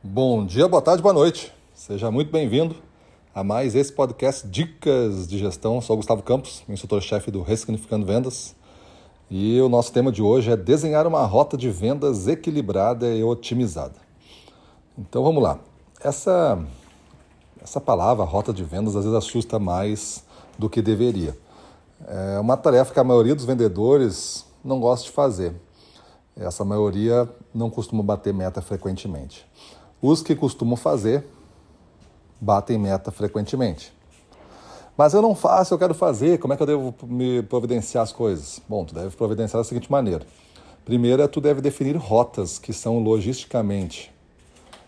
Bom dia, boa tarde, boa noite. Seja muito bem-vindo a mais esse podcast Dicas de Gestão. Sou Gustavo Campos, instrutor-chefe do Ressignificando Vendas. E o nosso tema de hoje é desenhar uma rota de vendas equilibrada e otimizada. Então vamos lá. Essa, essa palavra, rota de vendas, às vezes assusta mais do que deveria. É uma tarefa que a maioria dos vendedores não gosta de fazer. Essa maioria não costuma bater meta frequentemente. Os que costumam fazer batem meta frequentemente. Mas eu não faço, eu quero fazer, como é que eu devo me providenciar as coisas? Bom, tu deve providenciar da seguinte maneira. Primeiro, é tu deve definir rotas que são logisticamente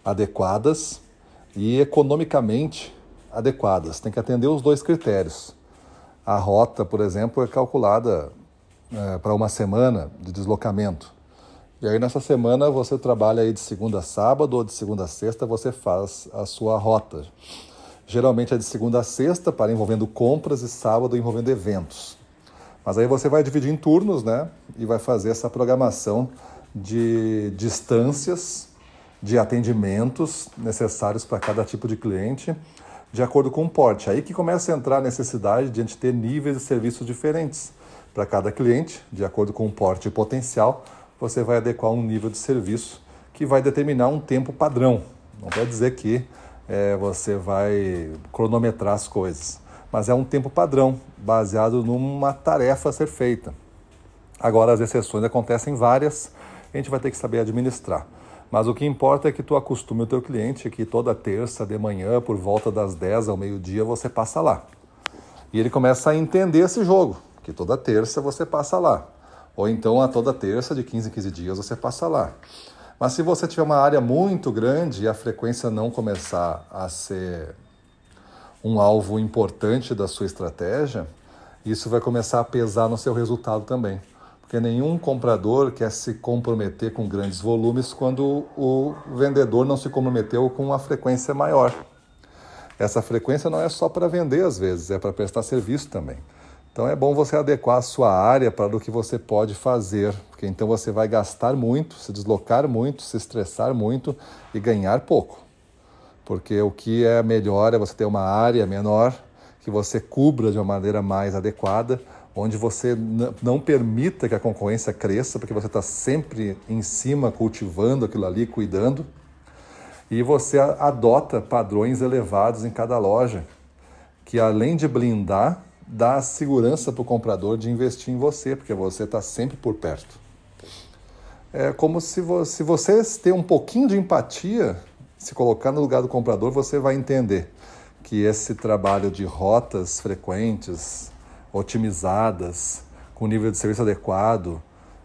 adequadas e economicamente adequadas. Tem que atender os dois critérios. A rota, por exemplo, é calculada é, para uma semana de deslocamento. E aí nessa semana você trabalha aí de segunda a sábado ou de segunda a sexta, você faz a sua rota. Geralmente é de segunda a sexta, para envolvendo compras, e sábado envolvendo eventos. Mas aí você vai dividir em turnos, né? E vai fazer essa programação de distâncias, de atendimentos necessários para cada tipo de cliente, de acordo com o porte. Aí que começa a entrar a necessidade de a gente ter níveis de serviços diferentes para cada cliente, de acordo com o porte e potencial você vai adequar um nível de serviço que vai determinar um tempo padrão. Não quer dizer que é, você vai cronometrar as coisas, mas é um tempo padrão, baseado numa tarefa a ser feita. Agora, as exceções acontecem várias, a gente vai ter que saber administrar. Mas o que importa é que tu acostume o teu cliente que toda terça de manhã, por volta das 10 ao meio-dia, você passa lá. E ele começa a entender esse jogo, que toda terça você passa lá. Ou então a toda terça, de 15 em 15 dias, você passa lá. Mas se você tiver uma área muito grande e a frequência não começar a ser um alvo importante da sua estratégia, isso vai começar a pesar no seu resultado também. Porque nenhum comprador quer se comprometer com grandes volumes quando o vendedor não se comprometeu com uma frequência maior. Essa frequência não é só para vender às vezes, é para prestar serviço também. Então é bom você adequar a sua área para o que você pode fazer, porque então você vai gastar muito, se deslocar muito, se estressar muito e ganhar pouco. Porque o que é melhor é você ter uma área menor que você cubra de uma maneira mais adequada, onde você não permita que a concorrência cresça, porque você está sempre em cima cultivando aquilo ali, cuidando, e você adota padrões elevados em cada loja, que além de blindar dá segurança para o comprador de investir em você, porque você está sempre por perto. É como se você, se você ter um pouquinho de empatia, se colocar no lugar do comprador, você vai entender que esse trabalho de rotas frequentes, otimizadas, com nível de serviço adequado,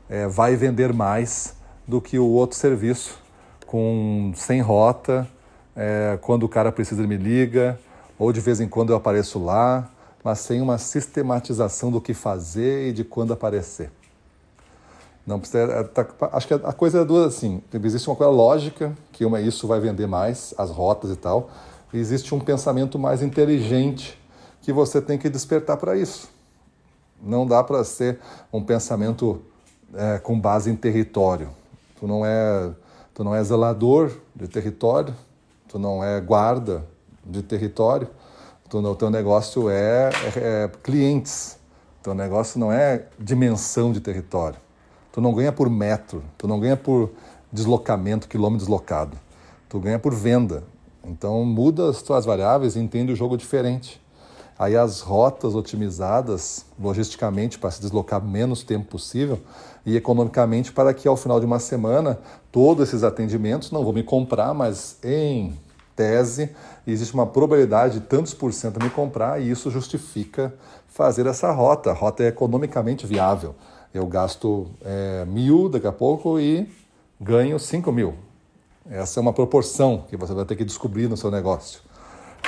é, vai vender mais do que o outro serviço, com sem rota, é, quando o cara precisa ele me liga, ou de vez em quando eu apareço lá, mas sem uma sistematização do que fazer e de quando aparecer. Não precisa, é, tá, acho que a coisa é duas assim. Existe uma coisa lógica, que uma isso vai vender mais, as rotas e tal. E existe um pensamento mais inteligente que você tem que despertar para isso. Não dá para ser um pensamento é, com base em território. Tu não é, tu não é zelador de território, tu não é guarda de território o teu negócio é, é, é clientes. Teu negócio não é dimensão de território. Tu não ganha por metro, tu não ganha por deslocamento, quilômetro deslocado. Tu ganha por venda. Então muda as tuas variáveis e entende o jogo diferente. Aí as rotas otimizadas logisticamente para se deslocar menos tempo possível e economicamente para que ao final de uma semana todos esses atendimentos não vão me comprar, mas em tese, existe uma probabilidade de tantos por cento me comprar e isso justifica fazer essa rota. A rota é economicamente viável. Eu gasto é, mil daqui a pouco e ganho cinco mil. Essa é uma proporção que você vai ter que descobrir no seu negócio.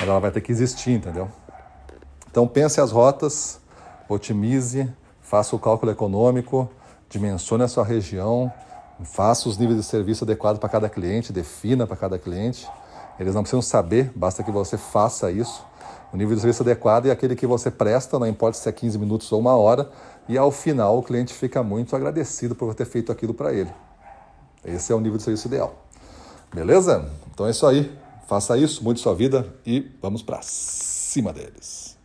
Ela vai ter que existir, entendeu? Então pense as rotas, otimize, faça o cálculo econômico, dimensione a sua região, faça os níveis de serviço adequados para cada cliente, defina para cada cliente eles não precisam saber, basta que você faça isso. O nível de serviço adequado é aquele que você presta, não importa se é 15 minutos ou uma hora, e ao final o cliente fica muito agradecido por ter feito aquilo para ele. Esse é o nível de serviço ideal. Beleza? Então é isso aí. Faça isso, mude sua vida e vamos para cima deles.